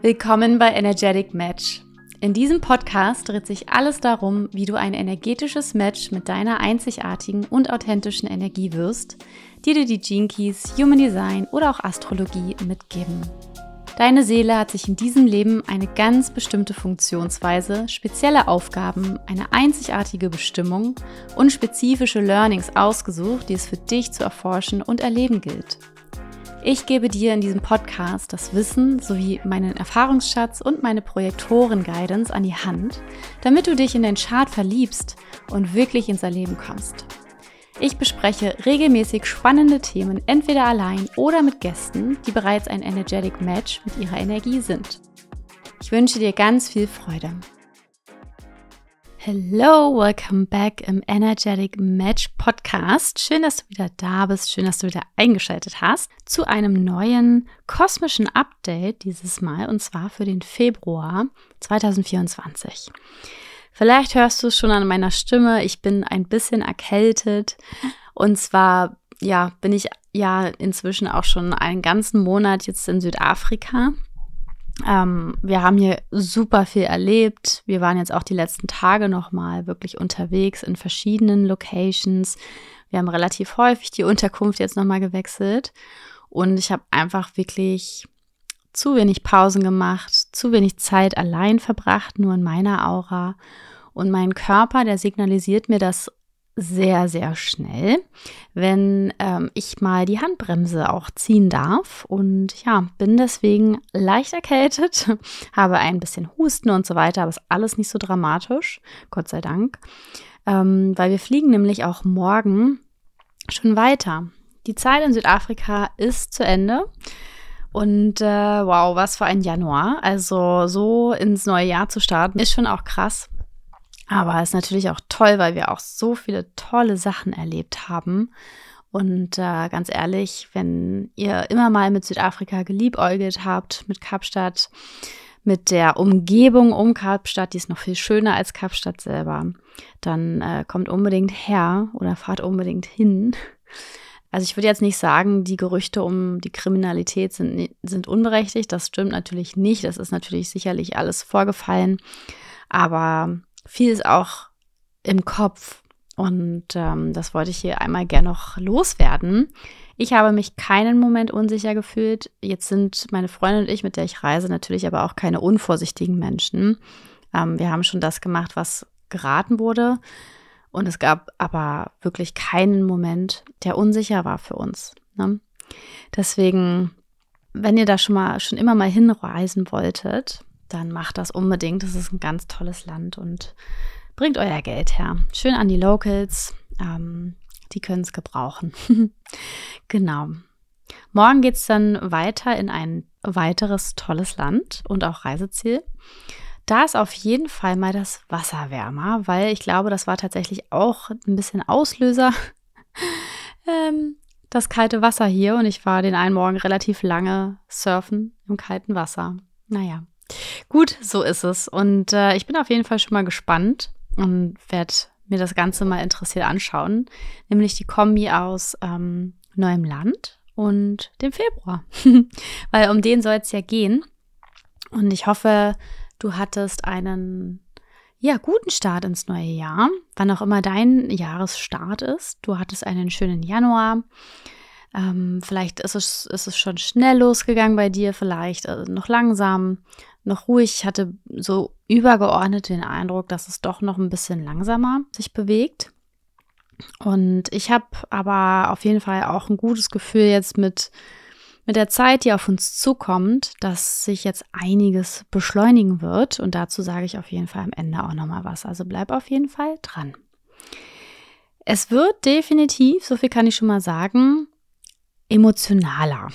Willkommen bei Energetic Match. In diesem Podcast dreht sich alles darum, wie du ein energetisches Match mit deiner einzigartigen und authentischen Energie wirst, die dir die Gene Keys, Human Design oder auch Astrologie mitgeben. Deine Seele hat sich in diesem Leben eine ganz bestimmte Funktionsweise, spezielle Aufgaben, eine einzigartige Bestimmung und spezifische Learnings ausgesucht, die es für dich zu erforschen und erleben gilt. Ich gebe dir in diesem Podcast das Wissen sowie meinen Erfahrungsschatz und meine Projektoren-Guidance an die Hand, damit du dich in den Chart verliebst und wirklich ins Erleben kommst. Ich bespreche regelmäßig spannende Themen entweder allein oder mit Gästen, die bereits ein Energetic Match mit ihrer Energie sind. Ich wünsche dir ganz viel Freude. Hello, welcome back im Energetic Match Podcast. Schön, dass du wieder da bist, schön, dass du wieder eingeschaltet hast zu einem neuen kosmischen Update dieses Mal und zwar für den Februar 2024. Vielleicht hörst du es schon an meiner Stimme. Ich bin ein bisschen erkältet. Und zwar, ja, bin ich ja inzwischen auch schon einen ganzen Monat jetzt in Südafrika. Ähm, wir haben hier super viel erlebt. Wir waren jetzt auch die letzten Tage nochmal wirklich unterwegs in verschiedenen Locations. Wir haben relativ häufig die Unterkunft jetzt nochmal gewechselt. Und ich habe einfach wirklich zu wenig Pausen gemacht, zu wenig Zeit allein verbracht, nur in meiner Aura. Und mein Körper, der signalisiert mir das sehr, sehr schnell, wenn ähm, ich mal die Handbremse auch ziehen darf. Und ja, bin deswegen leicht erkältet, habe ein bisschen Husten und so weiter, aber ist alles nicht so dramatisch, Gott sei Dank. Ähm, weil wir fliegen nämlich auch morgen schon weiter. Die Zeit in Südafrika ist zu Ende. Und äh, wow, was für ein Januar. Also so ins neue Jahr zu starten, ist schon auch krass. Aber es ist natürlich auch toll, weil wir auch so viele tolle Sachen erlebt haben. Und äh, ganz ehrlich, wenn ihr immer mal mit Südafrika geliebäugelt habt, mit Kapstadt, mit der Umgebung um Kapstadt, die ist noch viel schöner als Kapstadt selber, dann äh, kommt unbedingt her oder fahrt unbedingt hin. Also ich würde jetzt nicht sagen, die Gerüchte um die Kriminalität sind, sind unberechtigt. Das stimmt natürlich nicht. Das ist natürlich sicherlich alles vorgefallen. Aber viel ist auch im Kopf. Und ähm, das wollte ich hier einmal gerne noch loswerden. Ich habe mich keinen Moment unsicher gefühlt. Jetzt sind meine Freundin und ich, mit der ich reise, natürlich aber auch keine unvorsichtigen Menschen. Ähm, wir haben schon das gemacht, was geraten wurde. Und es gab aber wirklich keinen Moment, der unsicher war für uns. Ne? Deswegen, wenn ihr da schon mal schon immer mal hinreisen wolltet, dann macht das unbedingt. Das ist ein ganz tolles Land und bringt euer Geld her. Schön an die Locals. Ähm, die können es gebrauchen. genau. Morgen geht es dann weiter in ein weiteres tolles Land und auch Reiseziel. Da ist auf jeden Fall mal das Wasser wärmer, weil ich glaube, das war tatsächlich auch ein bisschen Auslöser. ähm, das kalte Wasser hier und ich war den einen Morgen relativ lange surfen im kalten Wasser. Naja, Gut, so ist es. Und äh, ich bin auf jeden Fall schon mal gespannt und werde mir das Ganze mal interessiert anschauen. Nämlich die Kombi aus ähm, neuem Land und dem Februar. Weil um den soll es ja gehen. Und ich hoffe, du hattest einen ja, guten Start ins neue Jahr, wann auch immer dein Jahresstart ist. Du hattest einen schönen Januar. Ähm, vielleicht ist es, ist es schon schnell losgegangen bei dir, vielleicht äh, noch langsam noch ruhig. Ich hatte so übergeordnet den Eindruck, dass es doch noch ein bisschen langsamer sich bewegt. Und ich habe aber auf jeden Fall auch ein gutes Gefühl jetzt mit, mit der Zeit, die auf uns zukommt, dass sich jetzt einiges beschleunigen wird. Und dazu sage ich auf jeden Fall am Ende auch nochmal was. Also bleib auf jeden Fall dran. Es wird definitiv, so viel kann ich schon mal sagen, emotionaler.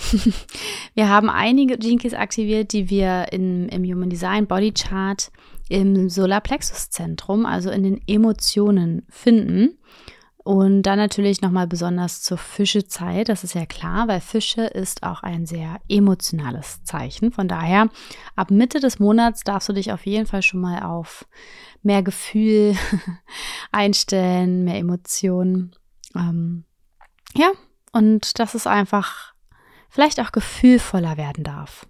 wir haben einige Jinkies aktiviert, die wir in, im Human Design Body Chart im Solarplexus Zentrum, also in den Emotionen finden. Und dann natürlich nochmal besonders zur Fischezeit, das ist ja klar, weil Fische ist auch ein sehr emotionales Zeichen. Von daher, ab Mitte des Monats darfst du dich auf jeden Fall schon mal auf mehr Gefühl einstellen, mehr Emotionen. Ähm, ja, und dass es einfach vielleicht auch gefühlvoller werden darf.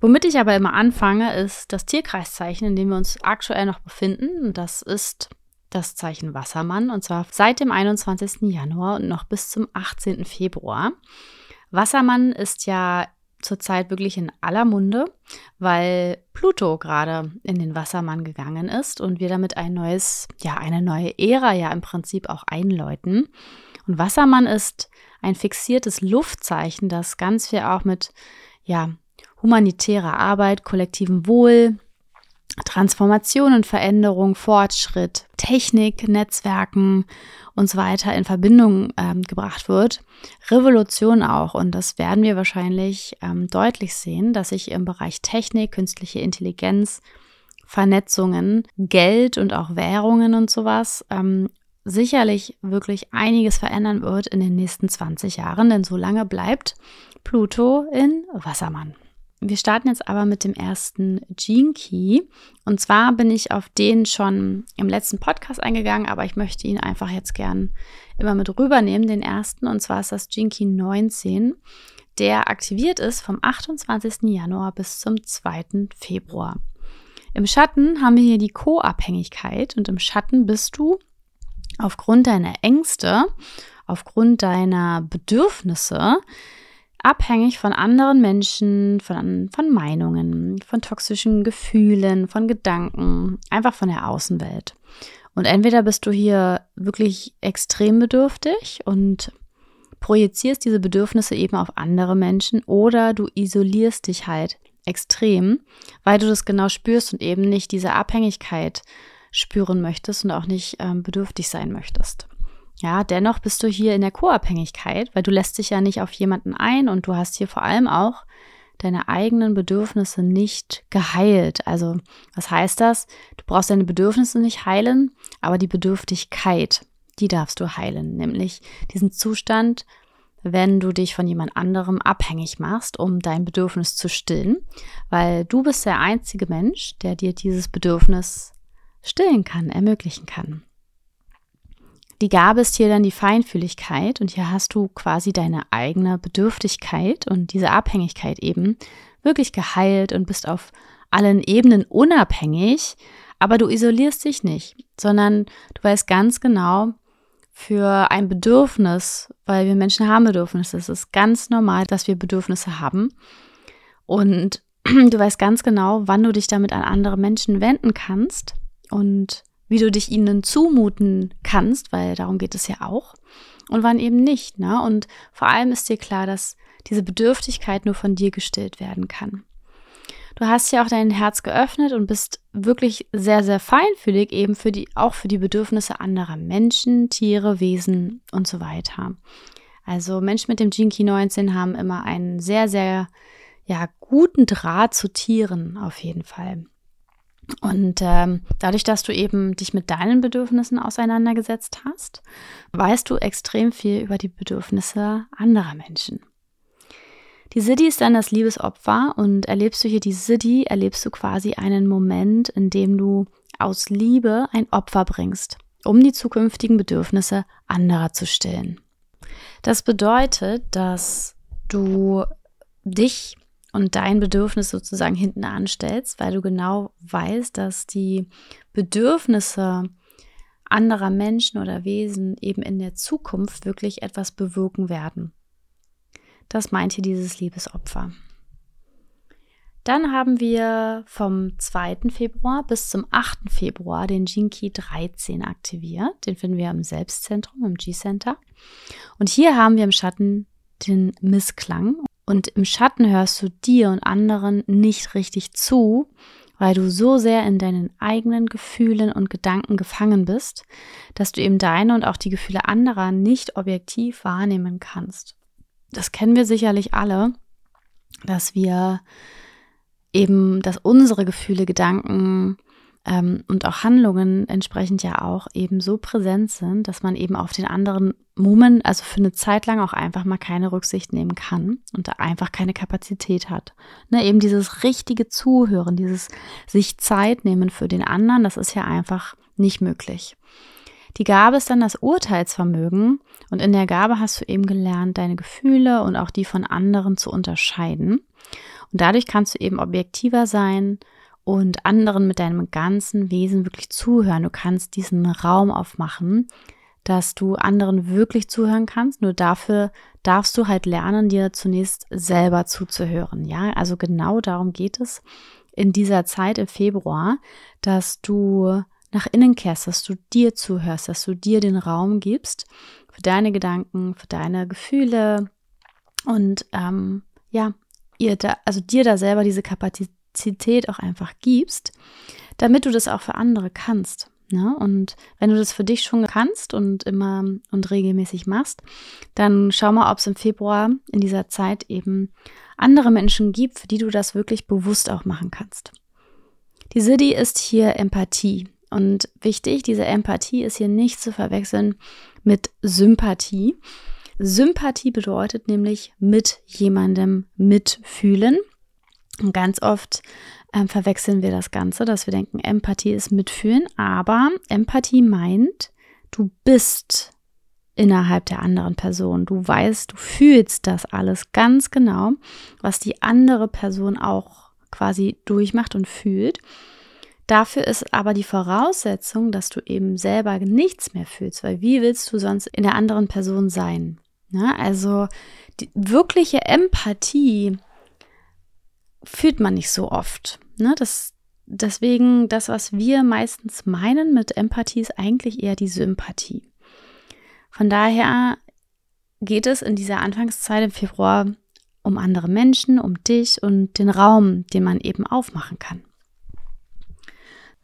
Womit ich aber immer anfange, ist das Tierkreiszeichen, in dem wir uns aktuell noch befinden. Das ist das Zeichen Wassermann und zwar seit dem 21. Januar und noch bis zum 18. Februar. Wassermann ist ja zurzeit wirklich in aller Munde, weil Pluto gerade in den Wassermann gegangen ist und wir damit ein neues, ja, eine neue Ära ja im Prinzip auch einläuten. Und Wassermann ist ein fixiertes Luftzeichen, das ganz viel auch mit, ja, humanitärer Arbeit, kollektivem Wohl, Transformation und Veränderung, Fortschritt, Technik, Netzwerken und so weiter in Verbindung ähm, gebracht wird. Revolution auch. Und das werden wir wahrscheinlich ähm, deutlich sehen, dass sich im Bereich Technik, künstliche Intelligenz, Vernetzungen, Geld und auch Währungen und sowas ähm, sicherlich wirklich einiges verändern wird in den nächsten 20 Jahren, denn so lange bleibt Pluto in Wassermann. Wir starten jetzt aber mit dem ersten Gene Key. Und zwar bin ich auf den schon im letzten Podcast eingegangen, aber ich möchte ihn einfach jetzt gern immer mit rübernehmen, den ersten. Und zwar ist das Gene Key 19, der aktiviert ist vom 28. Januar bis zum 2. Februar. Im Schatten haben wir hier die Co-Abhängigkeit und im Schatten bist du aufgrund deiner Ängste, aufgrund deiner Bedürfnisse, abhängig von anderen Menschen, von, von Meinungen, von toxischen Gefühlen, von Gedanken, einfach von der Außenwelt. Und entweder bist du hier wirklich extrem bedürftig und projizierst diese Bedürfnisse eben auf andere Menschen oder du isolierst dich halt extrem, weil du das genau spürst und eben nicht diese Abhängigkeit spüren möchtest und auch nicht ähm, bedürftig sein möchtest. Ja, dennoch bist du hier in der Co-Abhängigkeit, weil du lässt dich ja nicht auf jemanden ein und du hast hier vor allem auch deine eigenen Bedürfnisse nicht geheilt. Also, was heißt das? Du brauchst deine Bedürfnisse nicht heilen, aber die Bedürftigkeit, die darfst du heilen, nämlich diesen Zustand, wenn du dich von jemand anderem abhängig machst, um dein Bedürfnis zu stillen, weil du bist der einzige Mensch, der dir dieses Bedürfnis stillen kann, ermöglichen kann. Die Gabe ist hier dann die Feinfühligkeit und hier hast du quasi deine eigene Bedürftigkeit und diese Abhängigkeit eben wirklich geheilt und bist auf allen Ebenen unabhängig, aber du isolierst dich nicht, sondern du weißt ganz genau, für ein Bedürfnis, weil wir Menschen haben Bedürfnisse. Es ist ganz normal, dass wir Bedürfnisse haben. Und du weißt ganz genau, wann du dich damit an andere Menschen wenden kannst und wie du dich ihnen zumuten kannst, weil darum geht es ja auch, und wann eben nicht. Ne? Und vor allem ist dir klar, dass diese Bedürftigkeit nur von dir gestillt werden kann. Du hast ja auch dein Herz geöffnet und bist wirklich sehr, sehr feinfühlig, eben für die, auch für die Bedürfnisse anderer Menschen, Tiere, Wesen und so weiter. Also Menschen mit dem Key 19 haben immer einen sehr, sehr ja, guten Draht zu Tieren auf jeden Fall. Und ähm, dadurch, dass du eben dich mit deinen Bedürfnissen auseinandergesetzt hast, weißt du extrem viel über die Bedürfnisse anderer Menschen. Die Siddhi ist dann das Liebesopfer und erlebst du hier die Siddhi, erlebst du quasi einen Moment, in dem du aus Liebe ein Opfer bringst, um die zukünftigen Bedürfnisse anderer zu stillen. Das bedeutet, dass du dich und dein Bedürfnis sozusagen hinten anstellst, weil du genau weißt, dass die Bedürfnisse anderer Menschen oder Wesen eben in der Zukunft wirklich etwas bewirken werden. Das meint hier dieses Liebesopfer. Dann haben wir vom 2. Februar bis zum 8. Februar den Jinki 13 aktiviert. Den finden wir im Selbstzentrum, im G-Center. Und hier haben wir im Schatten den Missklang. Und im Schatten hörst du dir und anderen nicht richtig zu, weil du so sehr in deinen eigenen Gefühlen und Gedanken gefangen bist, dass du eben deine und auch die Gefühle anderer nicht objektiv wahrnehmen kannst. Das kennen wir sicherlich alle, dass wir eben, dass unsere Gefühle, Gedanken, ähm, und auch Handlungen entsprechend ja auch eben so präsent sind, dass man eben auf den anderen Moment, also für eine Zeit lang auch einfach mal keine Rücksicht nehmen kann und da einfach keine Kapazität hat. Ne, eben dieses richtige Zuhören, dieses sich Zeit nehmen für den anderen, das ist ja einfach nicht möglich. Die Gabe ist dann das Urteilsvermögen und in der Gabe hast du eben gelernt, deine Gefühle und auch die von anderen zu unterscheiden Und dadurch kannst du eben objektiver sein und anderen mit deinem ganzen Wesen wirklich zuhören. Du kannst diesen Raum aufmachen, dass du anderen wirklich zuhören kannst. Nur dafür darfst du halt lernen, dir zunächst selber zuzuhören. Ja, also genau darum geht es in dieser Zeit im Februar, dass du nach innen kehrst, dass du dir zuhörst, dass du dir den Raum gibst für deine Gedanken, für deine Gefühle und ähm, ja, ihr da, also dir da selber diese Kapazität auch einfach gibst, damit du das auch für andere kannst. Ne? Und wenn du das für dich schon kannst und immer und regelmäßig machst, dann schau mal, ob es im Februar in dieser Zeit eben andere Menschen gibt, für die du das wirklich bewusst auch machen kannst. Die Siddhi ist hier Empathie. Und wichtig, diese Empathie ist hier nicht zu verwechseln mit Sympathie. Sympathie bedeutet nämlich mit jemandem mitfühlen. Und ganz oft ähm, verwechseln wir das Ganze, dass wir denken, Empathie ist mitfühlen, aber Empathie meint, du bist innerhalb der anderen Person. Du weißt, du fühlst das alles ganz genau, was die andere Person auch quasi durchmacht und fühlt. Dafür ist aber die Voraussetzung, dass du eben selber nichts mehr fühlst, weil wie willst du sonst in der anderen Person sein? Ja, also die wirkliche Empathie fühlt man nicht so oft. Ne? Das, deswegen, das, was wir meistens meinen mit Empathie, ist eigentlich eher die Sympathie. Von daher geht es in dieser Anfangszeit im Februar um andere Menschen, um dich und den Raum, den man eben aufmachen kann.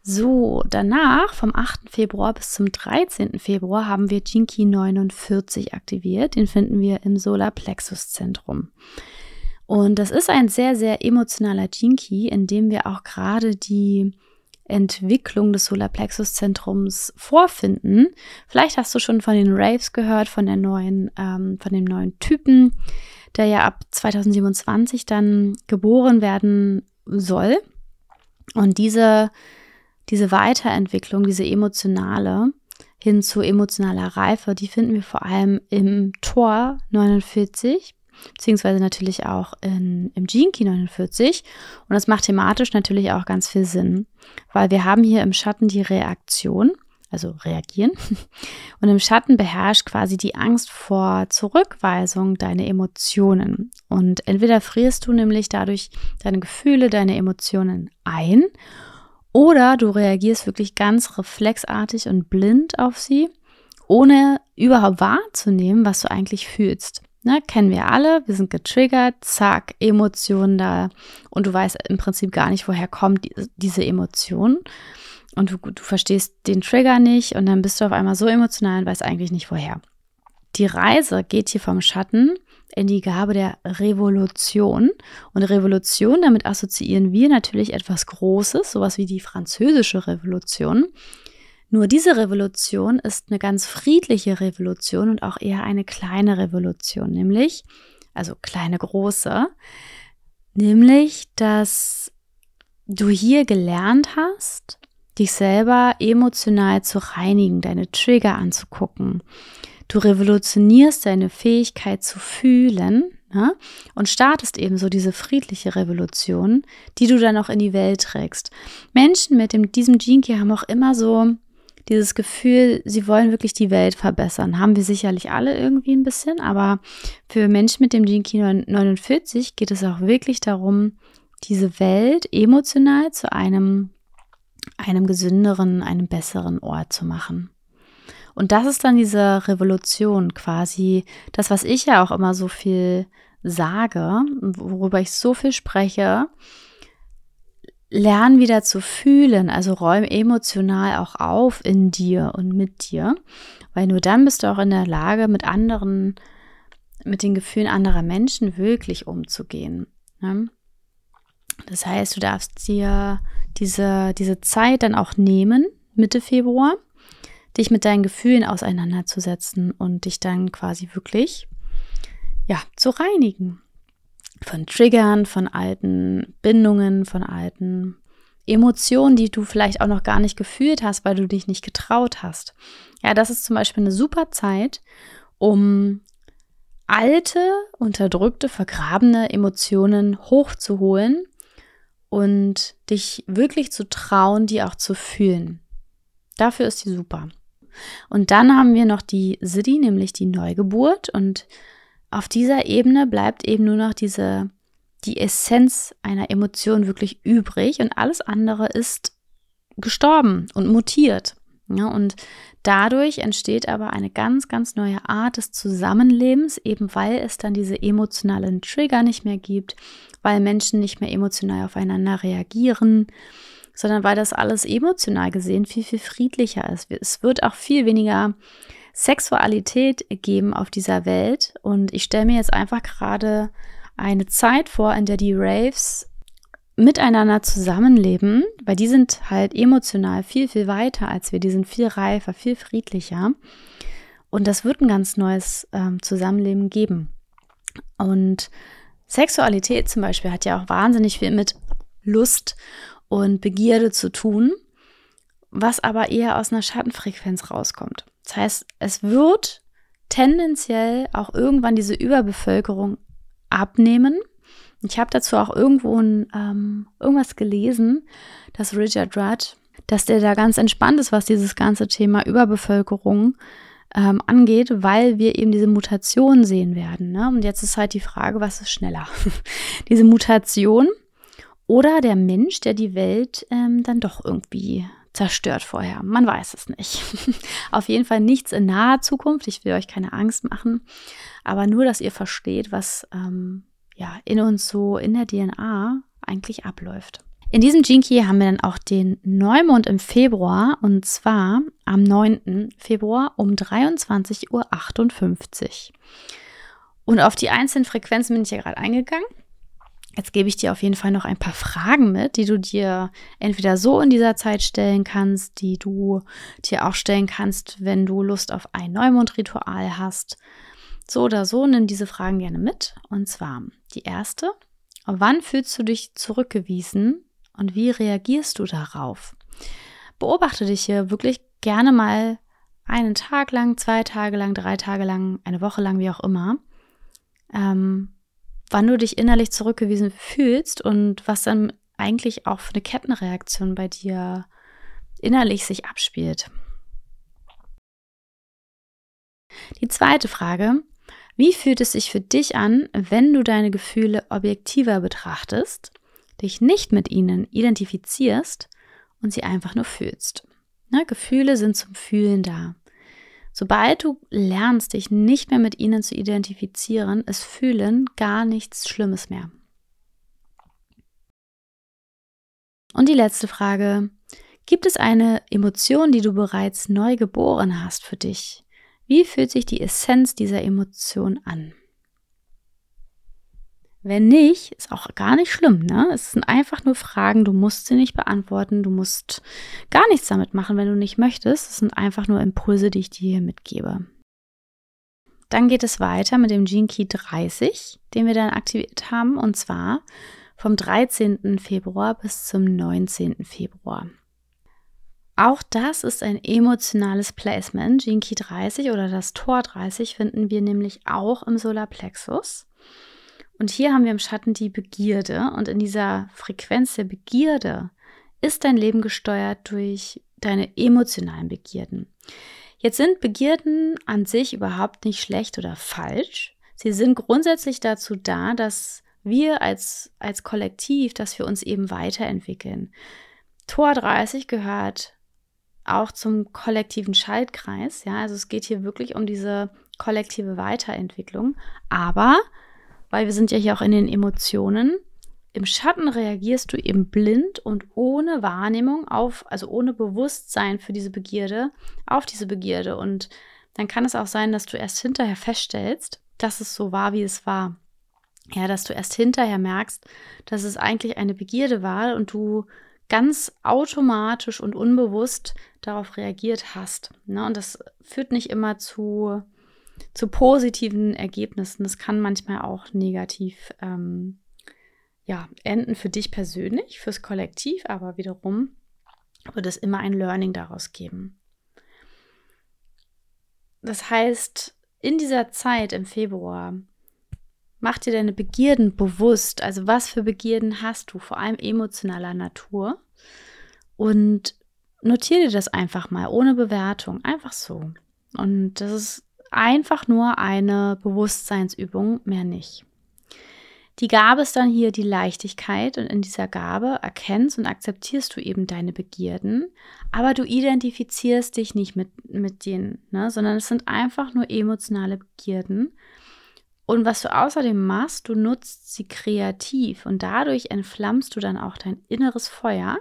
So, danach vom 8. Februar bis zum 13. Februar haben wir Jinky 49 aktiviert. Den finden wir im Solarplexus Zentrum. Und das ist ein sehr, sehr emotionaler Jinky, in dem wir auch gerade die Entwicklung des Solarplexus-Zentrums vorfinden. Vielleicht hast du schon von den Raves gehört, von der neuen, ähm, von dem neuen Typen, der ja ab 2027 dann geboren werden soll. Und diese, diese Weiterentwicklung, diese emotionale hin zu emotionaler Reife, die finden wir vor allem im Tor 49 beziehungsweise natürlich auch in, im Key 49. Und das macht thematisch natürlich auch ganz viel Sinn, weil wir haben hier im Schatten die Reaktion, also reagieren. Und im Schatten beherrscht quasi die Angst vor Zurückweisung deine Emotionen. Und entweder frierst du nämlich dadurch deine Gefühle, deine Emotionen ein, oder du reagierst wirklich ganz reflexartig und blind auf sie, ohne überhaupt wahrzunehmen, was du eigentlich fühlst. Ne, kennen wir alle, wir sind getriggert, zack, Emotionen da und du weißt im Prinzip gar nicht, woher kommt die, diese Emotion und du, du verstehst den Trigger nicht und dann bist du auf einmal so emotional und weißt eigentlich nicht woher. Die Reise geht hier vom Schatten in die Gabe der Revolution. Und Revolution, damit assoziieren wir natürlich etwas Großes, sowas wie die französische Revolution. Nur diese Revolution ist eine ganz friedliche Revolution und auch eher eine kleine Revolution, nämlich, also kleine große, nämlich, dass du hier gelernt hast, dich selber emotional zu reinigen, deine Trigger anzugucken. Du revolutionierst deine Fähigkeit zu fühlen ne? und startest eben so diese friedliche Revolution, die du dann auch in die Welt trägst. Menschen mit dem, diesem Key haben auch immer so dieses Gefühl, sie wollen wirklich die Welt verbessern. Haben wir sicherlich alle irgendwie ein bisschen, aber für Menschen mit dem Gene Key 49 geht es auch wirklich darum, diese Welt emotional zu einem, einem gesünderen, einem besseren Ort zu machen. Und das ist dann diese Revolution quasi, das, was ich ja auch immer so viel sage, worüber ich so viel spreche, lern wieder zu fühlen, also räum emotional auch auf in dir und mit dir, weil nur dann bist du auch in der Lage, mit anderen, mit den Gefühlen anderer Menschen wirklich umzugehen. Ne? Das heißt, du darfst dir diese, diese Zeit dann auch nehmen, Mitte Februar, dich mit deinen Gefühlen auseinanderzusetzen und dich dann quasi wirklich, ja, zu reinigen von Triggern, von alten Bindungen, von alten Emotionen, die du vielleicht auch noch gar nicht gefühlt hast, weil du dich nicht getraut hast. Ja, das ist zum Beispiel eine super Zeit, um alte, unterdrückte, vergrabene Emotionen hochzuholen und dich wirklich zu trauen, die auch zu fühlen. Dafür ist sie super. Und dann haben wir noch die Siddhi, nämlich die Neugeburt. Und auf dieser Ebene bleibt eben nur noch diese, die Essenz einer Emotion wirklich übrig und alles andere ist gestorben und mutiert. Ja, und dadurch entsteht aber eine ganz, ganz neue Art des Zusammenlebens, eben weil es dann diese emotionalen Trigger nicht mehr gibt, weil Menschen nicht mehr emotional aufeinander reagieren, sondern weil das alles emotional gesehen viel, viel friedlicher ist. Es wird auch viel weniger Sexualität geben auf dieser Welt. Und ich stelle mir jetzt einfach gerade eine Zeit vor, in der die Raves miteinander zusammenleben, weil die sind halt emotional viel, viel weiter als wir. Die sind viel reifer, viel friedlicher. Und das wird ein ganz neues ähm, Zusammenleben geben. Und Sexualität zum Beispiel hat ja auch wahnsinnig viel mit Lust und Begierde zu tun, was aber eher aus einer Schattenfrequenz rauskommt. Das heißt, es wird tendenziell auch irgendwann diese Überbevölkerung abnehmen. Ich habe dazu auch irgendwo ein, ähm, irgendwas gelesen, dass Richard Rudd, dass der da ganz entspannt ist, was dieses ganze Thema Überbevölkerung ähm, angeht, weil wir eben diese Mutation sehen werden. Ne? Und jetzt ist halt die Frage, was ist schneller? diese Mutation oder der Mensch, der die Welt ähm, dann doch irgendwie zerstört vorher. Man weiß es nicht. Auf jeden Fall nichts in naher Zukunft. Ich will euch keine Angst machen, aber nur, dass ihr versteht, was ähm, ja in uns so in der DNA eigentlich abläuft. In diesem Jinky haben wir dann auch den Neumond im Februar und zwar am 9. Februar um 23.58 Uhr. Und auf die einzelnen Frequenzen bin ich ja gerade eingegangen. Jetzt gebe ich dir auf jeden Fall noch ein paar Fragen mit, die du dir entweder so in dieser Zeit stellen kannst, die du dir auch stellen kannst, wenn du Lust auf ein Neumondritual hast. So oder so, nimm diese Fragen gerne mit. Und zwar die erste. Wann fühlst du dich zurückgewiesen und wie reagierst du darauf? Beobachte dich hier wirklich gerne mal einen Tag lang, zwei Tage lang, drei Tage lang, eine Woche lang, wie auch immer. Ähm, wann du dich innerlich zurückgewiesen fühlst und was dann eigentlich auch für eine Kettenreaktion bei dir innerlich sich abspielt. Die zweite Frage, wie fühlt es sich für dich an, wenn du deine Gefühle objektiver betrachtest, dich nicht mit ihnen identifizierst und sie einfach nur fühlst? Ne, Gefühle sind zum Fühlen da. Sobald du lernst, dich nicht mehr mit ihnen zu identifizieren, ist Fühlen gar nichts Schlimmes mehr. Und die letzte Frage. Gibt es eine Emotion, die du bereits neu geboren hast für dich? Wie fühlt sich die Essenz dieser Emotion an? Wenn nicht, ist auch gar nicht schlimm. Ne? Es sind einfach nur Fragen, du musst sie nicht beantworten, du musst gar nichts damit machen, wenn du nicht möchtest. Es sind einfach nur Impulse, die ich dir hier mitgebe. Dann geht es weiter mit dem Gene Key 30, den wir dann aktiviert haben, und zwar vom 13. Februar bis zum 19. Februar. Auch das ist ein emotionales Placement. Gene Key 30 oder das Tor 30 finden wir nämlich auch im Solarplexus. Und hier haben wir im Schatten die Begierde. Und in dieser Frequenz der Begierde ist dein Leben gesteuert durch deine emotionalen Begierden. Jetzt sind Begierden an sich überhaupt nicht schlecht oder falsch. Sie sind grundsätzlich dazu da, dass wir als, als Kollektiv, dass wir uns eben weiterentwickeln. Tor 30 gehört auch zum kollektiven Schaltkreis. Ja, also es geht hier wirklich um diese kollektive Weiterentwicklung. Aber weil wir sind ja hier auch in den Emotionen. Im Schatten reagierst du eben blind und ohne Wahrnehmung auf, also ohne Bewusstsein für diese Begierde, auf diese Begierde. Und dann kann es auch sein, dass du erst hinterher feststellst, dass es so war, wie es war. Ja, dass du erst hinterher merkst, dass es eigentlich eine Begierde war und du ganz automatisch und unbewusst darauf reagiert hast. Ne? Und das führt nicht immer zu zu positiven Ergebnissen. Das kann manchmal auch negativ ähm, ja, enden für dich persönlich, fürs Kollektiv, aber wiederum wird es immer ein Learning daraus geben. Das heißt, in dieser Zeit im Februar mach dir deine Begierden bewusst. Also was für Begierden hast du, vor allem emotionaler Natur. Und notiere dir das einfach mal, ohne Bewertung, einfach so. Und das ist einfach nur eine Bewusstseinsübung, mehr nicht. Die Gabe ist dann hier die Leichtigkeit und in dieser Gabe erkennst und akzeptierst du eben deine Begierden, aber du identifizierst dich nicht mit, mit denen, ne? sondern es sind einfach nur emotionale Begierden. Und was du außerdem machst, du nutzt sie kreativ und dadurch entflammst du dann auch dein inneres Feuer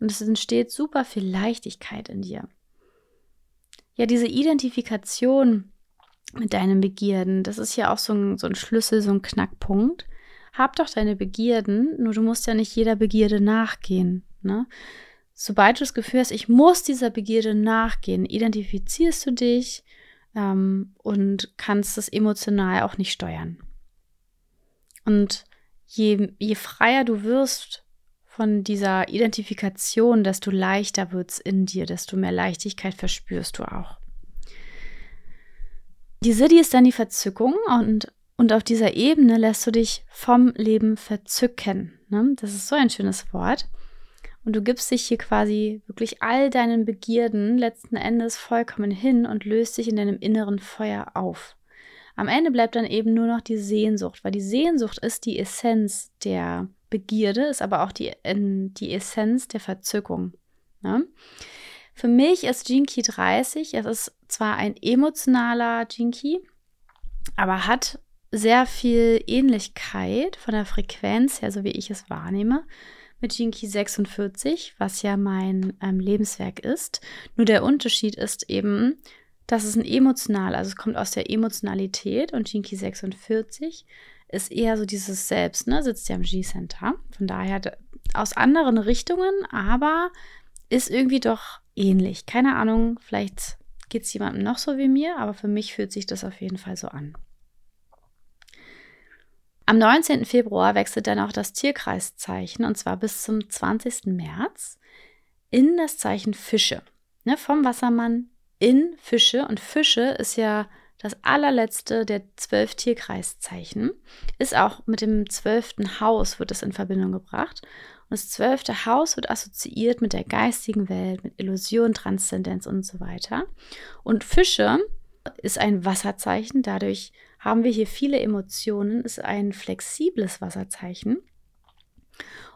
und es entsteht super viel Leichtigkeit in dir. Ja, diese Identifikation mit deinen Begierden, das ist ja auch so ein, so ein Schlüssel, so ein Knackpunkt. Hab doch deine Begierden, nur du musst ja nicht jeder Begierde nachgehen. Ne? Sobald du das Gefühl hast, ich muss dieser Begierde nachgehen, identifizierst du dich ähm, und kannst es emotional auch nicht steuern. Und je, je freier du wirst von dieser Identifikation, desto leichter wird in dir, desto mehr Leichtigkeit verspürst du auch. Die Siddhi ist dann die Verzückung und, und auf dieser Ebene lässt du dich vom Leben verzücken. Ne? Das ist so ein schönes Wort. Und du gibst dich hier quasi wirklich all deinen Begierden letzten Endes vollkommen hin und löst dich in deinem inneren Feuer auf. Am Ende bleibt dann eben nur noch die Sehnsucht, weil die Sehnsucht ist die Essenz der Begierde ist aber auch die, die Essenz der Verzückung. Ne? Für mich ist Jinky 30, es ist zwar ein emotionaler Jinky, aber hat sehr viel Ähnlichkeit von der Frequenz her, so wie ich es wahrnehme, mit Jinky 46, was ja mein ähm, Lebenswerk ist. Nur der Unterschied ist eben, dass es ein emotional, also es kommt aus der Emotionalität und Jinky 46 ist eher so dieses Selbst, ne? Sitzt ja im G-Center. Von daher aus anderen Richtungen, aber ist irgendwie doch ähnlich. Keine Ahnung, vielleicht geht es jemandem noch so wie mir, aber für mich fühlt sich das auf jeden Fall so an. Am 19. Februar wechselt dann auch das Tierkreiszeichen und zwar bis zum 20. März in das Zeichen Fische. Ne, vom Wassermann in Fische und Fische ist ja das allerletzte der zwölf Tierkreiszeichen ist auch mit dem zwölften Haus wird es in Verbindung gebracht. Und das zwölfte Haus wird assoziiert mit der geistigen Welt, mit Illusion, Transzendenz und so weiter. Und Fische ist ein Wasserzeichen, dadurch haben wir hier viele Emotionen, ist ein flexibles Wasserzeichen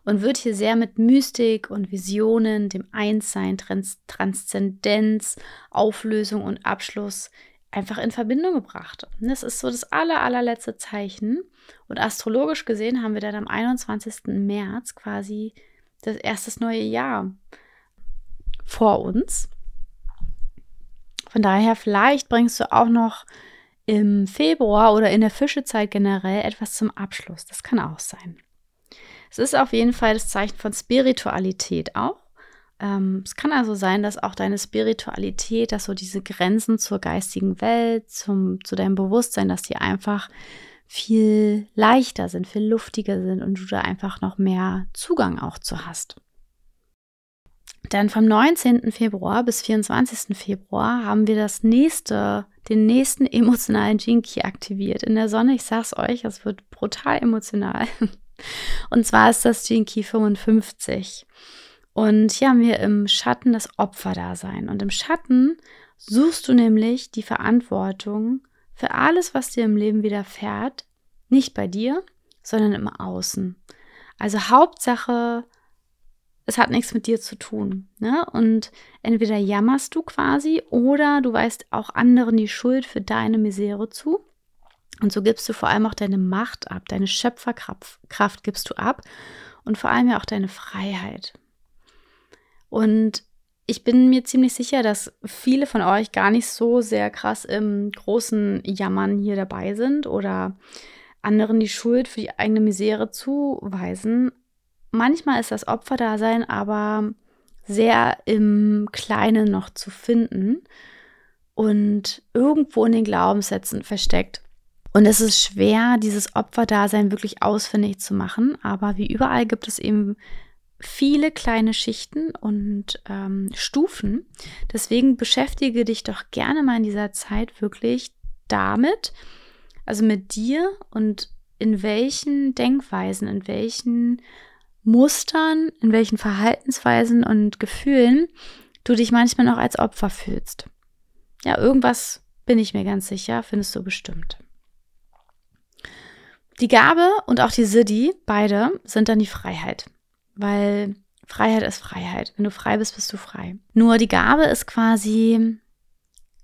und wird hier sehr mit Mystik und Visionen, dem Einssein, Trans Transzendenz, Auflösung und Abschluss einfach in Verbindung gebracht. Das ist so das aller, allerletzte Zeichen. Und astrologisch gesehen haben wir dann am 21. März quasi das erste neue Jahr vor uns. Von daher, vielleicht bringst du auch noch im Februar oder in der Fischezeit generell etwas zum Abschluss. Das kann auch sein. Es ist auf jeden Fall das Zeichen von Spiritualität auch. Ähm, es kann also sein, dass auch deine Spiritualität, dass so diese Grenzen zur geistigen Welt, zum, zu deinem Bewusstsein, dass die einfach viel leichter sind, viel luftiger sind und du da einfach noch mehr Zugang auch zu hast. Dann vom 19. Februar bis 24. Februar haben wir das nächste, den nächsten emotionalen Jinky aktiviert. In der Sonne, ich sag's euch, es wird brutal emotional. Und zwar ist das Jinky 55. Und hier haben wir im Schatten das Opferdasein. Und im Schatten suchst du nämlich die Verantwortung für alles, was dir im Leben widerfährt, nicht bei dir, sondern im Außen. Also Hauptsache, es hat nichts mit dir zu tun. Ne? Und entweder jammerst du quasi oder du weißt auch anderen die Schuld für deine Misere zu. Und so gibst du vor allem auch deine Macht ab, deine Schöpferkraft Kraft gibst du ab und vor allem ja auch deine Freiheit. Und ich bin mir ziemlich sicher, dass viele von euch gar nicht so sehr krass im großen Jammern hier dabei sind oder anderen die Schuld für die eigene Misere zuweisen. Manchmal ist das Opferdasein aber sehr im Kleinen noch zu finden und irgendwo in den Glaubenssätzen versteckt. Und es ist schwer, dieses Opferdasein wirklich ausfindig zu machen, aber wie überall gibt es eben viele kleine Schichten und ähm, Stufen. Deswegen beschäftige dich doch gerne mal in dieser Zeit wirklich damit, also mit dir und in welchen Denkweisen, in welchen Mustern, in welchen Verhaltensweisen und Gefühlen du dich manchmal noch als Opfer fühlst. Ja, irgendwas bin ich mir ganz sicher, findest du bestimmt. Die Gabe und auch die Siddhi, beide, sind dann die Freiheit. Weil Freiheit ist Freiheit. Wenn du frei bist, bist du frei. Nur die Gabe ist quasi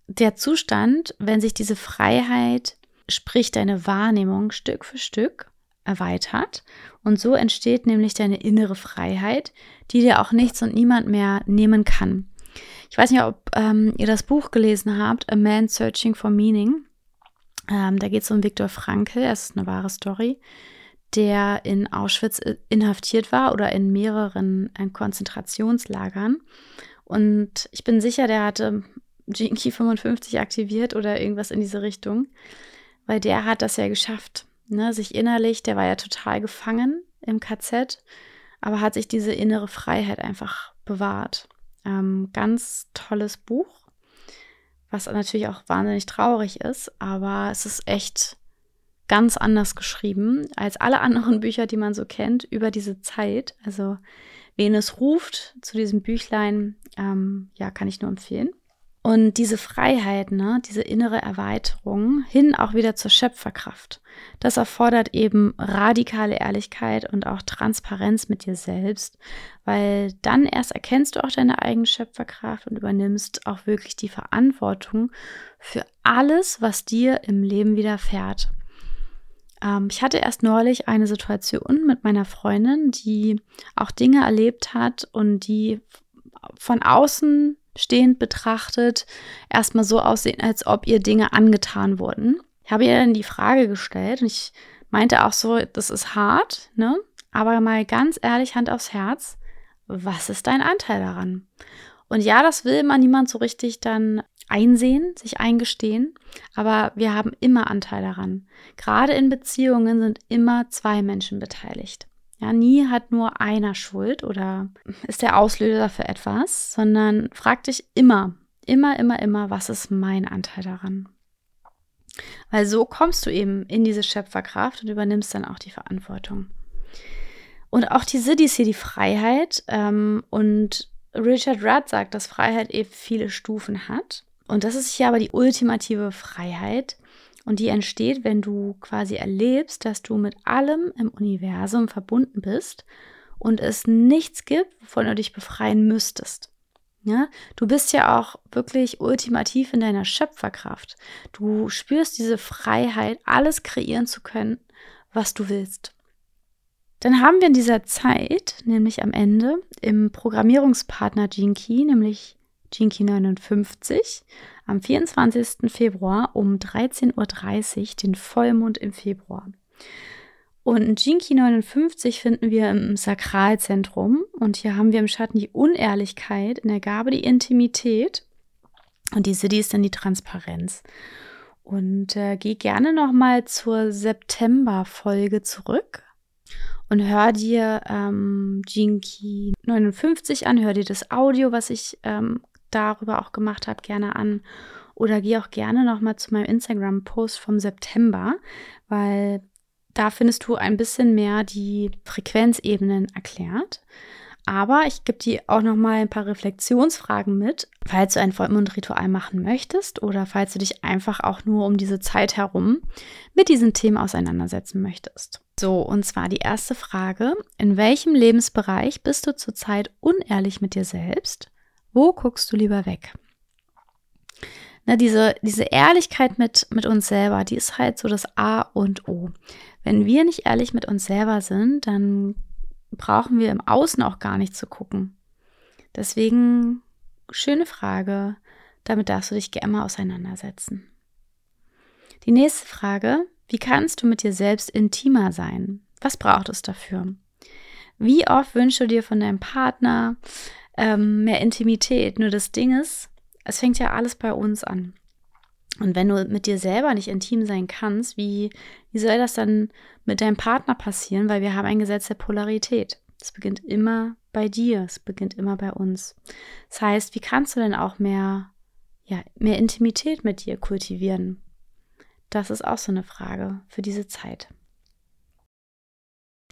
der Zustand, wenn sich diese Freiheit, sprich deine Wahrnehmung Stück für Stück erweitert. Und so entsteht nämlich deine innere Freiheit, die dir auch nichts und niemand mehr nehmen kann. Ich weiß nicht, ob ähm, ihr das Buch gelesen habt, A Man Searching for Meaning. Ähm, da geht es um Viktor Frankl, es ist eine wahre Story, der in Auschwitz äh, inhaftiert war oder in mehreren äh, Konzentrationslagern. Und ich bin sicher, der hatte Jinky 55 aktiviert oder irgendwas in diese Richtung, weil der hat das ja geschafft, ne? sich innerlich, der war ja total gefangen im KZ, aber hat sich diese innere Freiheit einfach bewahrt. Ähm, ganz tolles Buch, was natürlich auch wahnsinnig traurig ist, aber es ist echt ganz anders geschrieben als alle anderen Bücher, die man so kennt über diese Zeit. Also wen es ruft zu diesem Büchlein, ähm, ja, kann ich nur empfehlen. Und diese Freiheit, ne, diese innere Erweiterung hin auch wieder zur Schöpferkraft, das erfordert eben radikale Ehrlichkeit und auch Transparenz mit dir selbst, weil dann erst erkennst du auch deine eigene Schöpferkraft und übernimmst auch wirklich die Verantwortung für alles, was dir im Leben widerfährt. Ähm, ich hatte erst neulich eine Situation mit meiner Freundin, die auch Dinge erlebt hat und die von außen stehend betrachtet erstmal so aussehen, als ob ihr Dinge angetan wurden. Ich habe ihr dann die Frage gestellt und ich meinte auch so, das ist hart, ne? Aber mal ganz ehrlich, Hand aufs Herz, was ist dein Anteil daran? Und ja, das will man niemand so richtig dann einsehen, sich eingestehen, aber wir haben immer Anteil daran. Gerade in Beziehungen sind immer zwei Menschen beteiligt. Ja, nie hat nur einer Schuld oder ist der Auslöser für etwas, sondern frag dich immer, immer, immer, immer, was ist mein Anteil daran? Weil so kommst du eben in diese Schöpferkraft und übernimmst dann auch die Verantwortung. Und auch die Siddhis hier die Freiheit. Ähm, und Richard Rudd sagt, dass Freiheit eben viele Stufen hat. Und das ist hier aber die ultimative Freiheit, und die entsteht, wenn du quasi erlebst, dass du mit allem im Universum verbunden bist und es nichts gibt, wovon du dich befreien müsstest. Ja, du bist ja auch wirklich ultimativ in deiner Schöpferkraft. Du spürst diese Freiheit, alles kreieren zu können, was du willst. Dann haben wir in dieser Zeit, nämlich am Ende, im Programmierungspartner Gene Key, nämlich Key 59, am 24. Februar um 13.30 Uhr den Vollmond im Februar. Und Jinki 59 finden wir im Sakralzentrum und hier haben wir im Schatten die Unehrlichkeit, in der Gabe die Intimität und die Siddhi ist dann die Transparenz. Und äh, geh gerne nochmal zur September-Folge zurück und hör dir ähm, Jinky 59 an, hör dir das Audio, was ich ähm, darüber auch gemacht habe, gerne an. Oder geh auch gerne nochmal zu meinem Instagram-Post vom September, weil da findest du ein bisschen mehr die Frequenzebenen erklärt. Aber ich gebe dir auch noch mal ein paar Reflexionsfragen mit, falls du ein Vollmondritual machen möchtest oder falls du dich einfach auch nur um diese Zeit herum mit diesen Themen auseinandersetzen möchtest. So, und zwar die erste Frage: In welchem Lebensbereich bist du zurzeit unehrlich mit dir selbst? Wo guckst du lieber weg? Na, diese, diese Ehrlichkeit mit, mit uns selber, die ist halt so das A und O. Wenn wir nicht ehrlich mit uns selber sind, dann brauchen wir im Außen auch gar nicht zu gucken. Deswegen, schöne Frage. Damit darfst du dich gerne mal auseinandersetzen. Die nächste Frage, wie kannst du mit dir selbst intimer sein? Was braucht es dafür? Wie oft wünschst du dir von deinem Partner, ähm, mehr Intimität. Nur das Ding ist, es fängt ja alles bei uns an. Und wenn du mit dir selber nicht intim sein kannst, wie, wie soll das dann mit deinem Partner passieren? Weil wir haben ein Gesetz der Polarität. Es beginnt immer bei dir, es beginnt immer bei uns. Das heißt, wie kannst du denn auch mehr, ja, mehr Intimität mit dir kultivieren? Das ist auch so eine Frage für diese Zeit.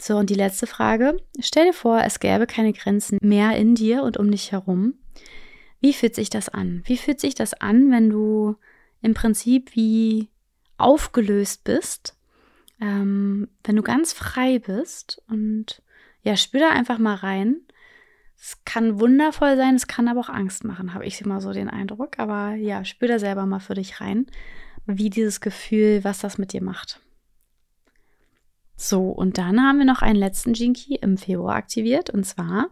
So, und die letzte Frage. Stell dir vor, es gäbe keine Grenzen mehr in dir und um dich herum. Wie fühlt sich das an? Wie fühlt sich das an, wenn du im Prinzip wie aufgelöst bist, ähm, wenn du ganz frei bist und ja, spür da einfach mal rein. Es kann wundervoll sein, es kann aber auch Angst machen, habe ich immer so den Eindruck. Aber ja, spür da selber mal für dich rein, wie dieses Gefühl, was das mit dir macht. So, und dann haben wir noch einen letzten Jinky im Februar aktiviert. Und zwar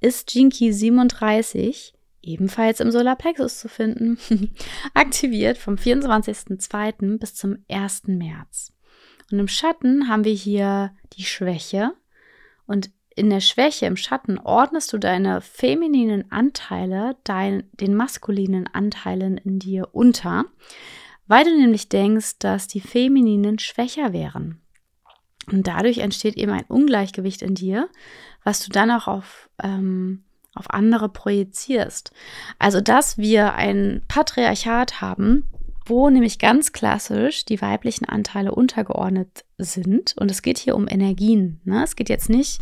ist Jinky 37 ebenfalls im Solarplexus zu finden, aktiviert vom 24.02. bis zum 1. März. Und im Schatten haben wir hier die Schwäche. Und in der Schwäche, im Schatten, ordnest du deine femininen Anteile dein, den maskulinen Anteilen in dir unter, weil du nämlich denkst, dass die femininen schwächer wären. Und dadurch entsteht eben ein Ungleichgewicht in dir, was du dann auch auf, ähm, auf andere projizierst. Also, dass wir ein Patriarchat haben, wo nämlich ganz klassisch die weiblichen Anteile untergeordnet sind. Und es geht hier um Energien. Ne? Es geht jetzt nicht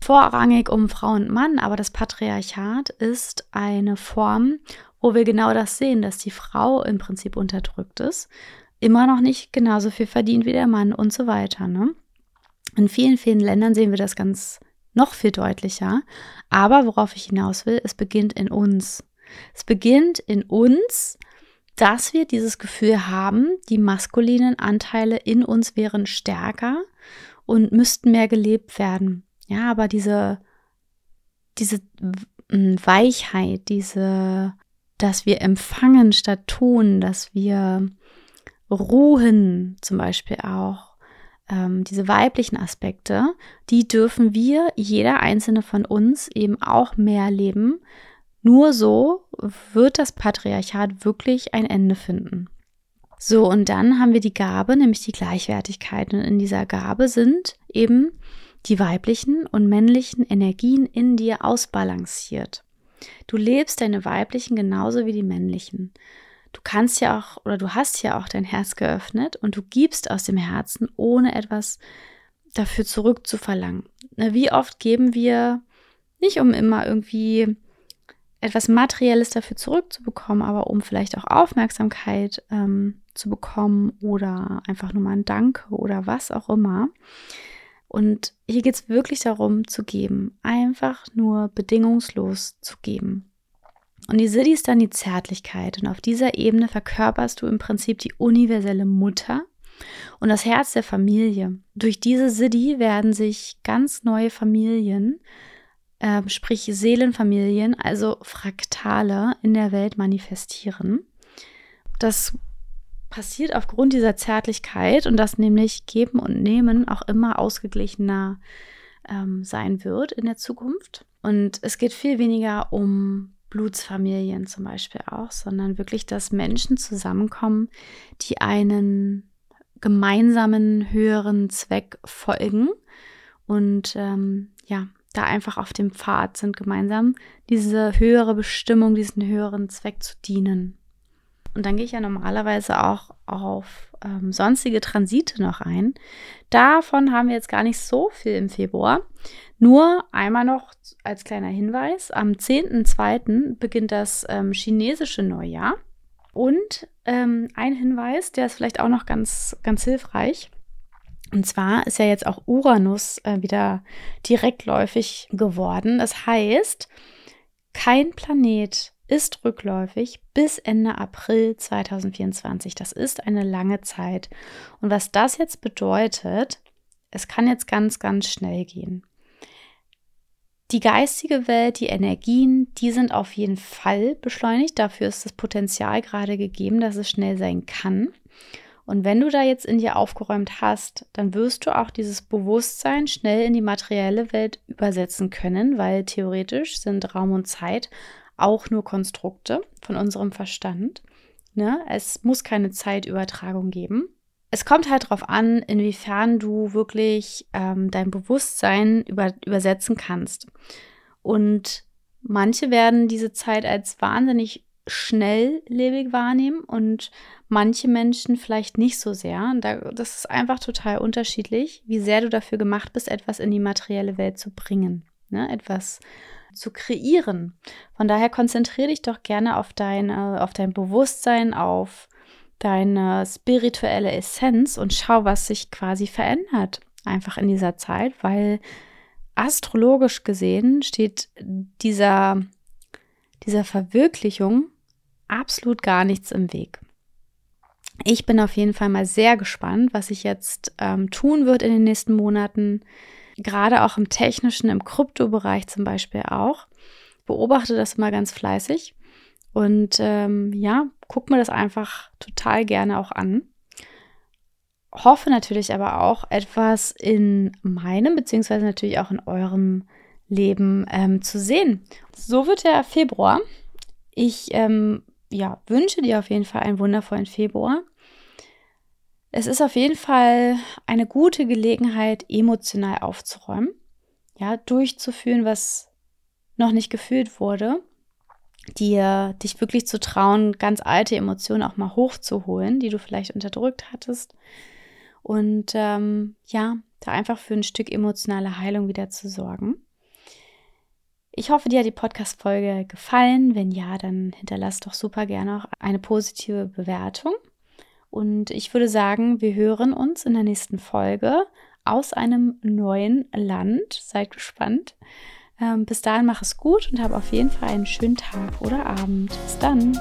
vorrangig um Frau und Mann, aber das Patriarchat ist eine Form, wo wir genau das sehen, dass die Frau im Prinzip unterdrückt ist immer noch nicht genauso viel verdient wie der Mann und so weiter. Ne? In vielen, vielen Ländern sehen wir das ganz noch viel deutlicher. Aber worauf ich hinaus will, es beginnt in uns. Es beginnt in uns, dass wir dieses Gefühl haben, die maskulinen Anteile in uns wären stärker und müssten mehr gelebt werden. Ja, aber diese, diese Weichheit, diese, dass wir empfangen statt tun, dass wir Ruhen zum Beispiel auch, ähm, diese weiblichen Aspekte, die dürfen wir, jeder einzelne von uns, eben auch mehr leben. Nur so wird das Patriarchat wirklich ein Ende finden. So, und dann haben wir die Gabe, nämlich die Gleichwertigkeit. Und in dieser Gabe sind eben die weiblichen und männlichen Energien in dir ausbalanciert. Du lebst deine weiblichen genauso wie die männlichen du kannst ja auch oder du hast ja auch dein Herz geöffnet und du gibst aus dem Herzen, ohne etwas dafür zurückzuverlangen. Wie oft geben wir nicht, um immer irgendwie etwas Materielles dafür zurückzubekommen, aber um vielleicht auch Aufmerksamkeit ähm, zu bekommen oder einfach nur mal ein Danke oder was auch immer. Und hier geht es wirklich darum zu geben, einfach nur bedingungslos zu geben. Und die Siddhi ist dann die Zärtlichkeit. Und auf dieser Ebene verkörperst du im Prinzip die universelle Mutter und das Herz der Familie. Durch diese Siddhi werden sich ganz neue Familien, äh, sprich Seelenfamilien, also Fraktale in der Welt manifestieren. Das passiert aufgrund dieser Zärtlichkeit und dass nämlich Geben und Nehmen auch immer ausgeglichener ähm, sein wird in der Zukunft. Und es geht viel weniger um Blutsfamilien zum Beispiel auch, sondern wirklich, dass Menschen zusammenkommen, die einen gemeinsamen höheren Zweck folgen und ähm, ja, da einfach auf dem Pfad sind, gemeinsam diese höhere Bestimmung, diesen höheren Zweck zu dienen. Und dann gehe ich ja normalerweise auch auf ähm, sonstige Transite noch ein. Davon haben wir jetzt gar nicht so viel im Februar. Nur einmal noch als kleiner Hinweis, am 10.2. beginnt das ähm, chinesische Neujahr. Und ähm, ein Hinweis, der ist vielleicht auch noch ganz, ganz hilfreich. Und zwar ist ja jetzt auch Uranus äh, wieder direktläufig geworden. Das heißt, kein Planet ist rückläufig bis Ende April 2024. Das ist eine lange Zeit. Und was das jetzt bedeutet, es kann jetzt ganz, ganz schnell gehen. Die geistige Welt, die Energien, die sind auf jeden Fall beschleunigt. Dafür ist das Potenzial gerade gegeben, dass es schnell sein kann. Und wenn du da jetzt in dir aufgeräumt hast, dann wirst du auch dieses Bewusstsein schnell in die materielle Welt übersetzen können, weil theoretisch sind Raum und Zeit auch nur Konstrukte von unserem Verstand. Ne? Es muss keine Zeitübertragung geben. Es kommt halt darauf an, inwiefern du wirklich ähm, dein Bewusstsein über, übersetzen kannst. Und manche werden diese Zeit als wahnsinnig schnelllebig wahrnehmen und manche Menschen vielleicht nicht so sehr. das ist einfach total unterschiedlich, wie sehr du dafür gemacht bist, etwas in die materielle Welt zu bringen, ne? etwas zu kreieren. Von daher konzentriere dich doch gerne auf dein, auf dein Bewusstsein, auf deine spirituelle Essenz und schau, was sich quasi verändert. Einfach in dieser Zeit, weil astrologisch gesehen steht dieser, dieser Verwirklichung absolut gar nichts im Weg. Ich bin auf jeden Fall mal sehr gespannt, was sich jetzt ähm, tun wird in den nächsten Monaten, gerade auch im technischen, im Kryptobereich zum Beispiel auch. Beobachte das mal ganz fleißig und ähm, ja, guck mir das einfach total gerne auch an. Hoffe natürlich aber auch etwas in meinem, beziehungsweise natürlich auch in eurem Leben ähm, zu sehen. So wird der Februar. Ich ähm, ja, wünsche dir auf jeden Fall einen wundervollen Februar. Es ist auf jeden Fall eine gute Gelegenheit, emotional aufzuräumen, ja, durchzuführen, was noch nicht gefühlt wurde, dir dich wirklich zu trauen, ganz alte Emotionen auch mal hochzuholen, die du vielleicht unterdrückt hattest und ähm, ja, da einfach für ein Stück emotionale Heilung wieder zu sorgen. Ich hoffe, dir hat die Podcast-Folge gefallen. Wenn ja, dann hinterlass doch super gerne auch eine positive Bewertung. Und ich würde sagen, wir hören uns in der nächsten Folge aus einem neuen Land. Seid gespannt. Ähm, bis dahin mach es gut und hab auf jeden Fall einen schönen Tag oder Abend. Bis dann.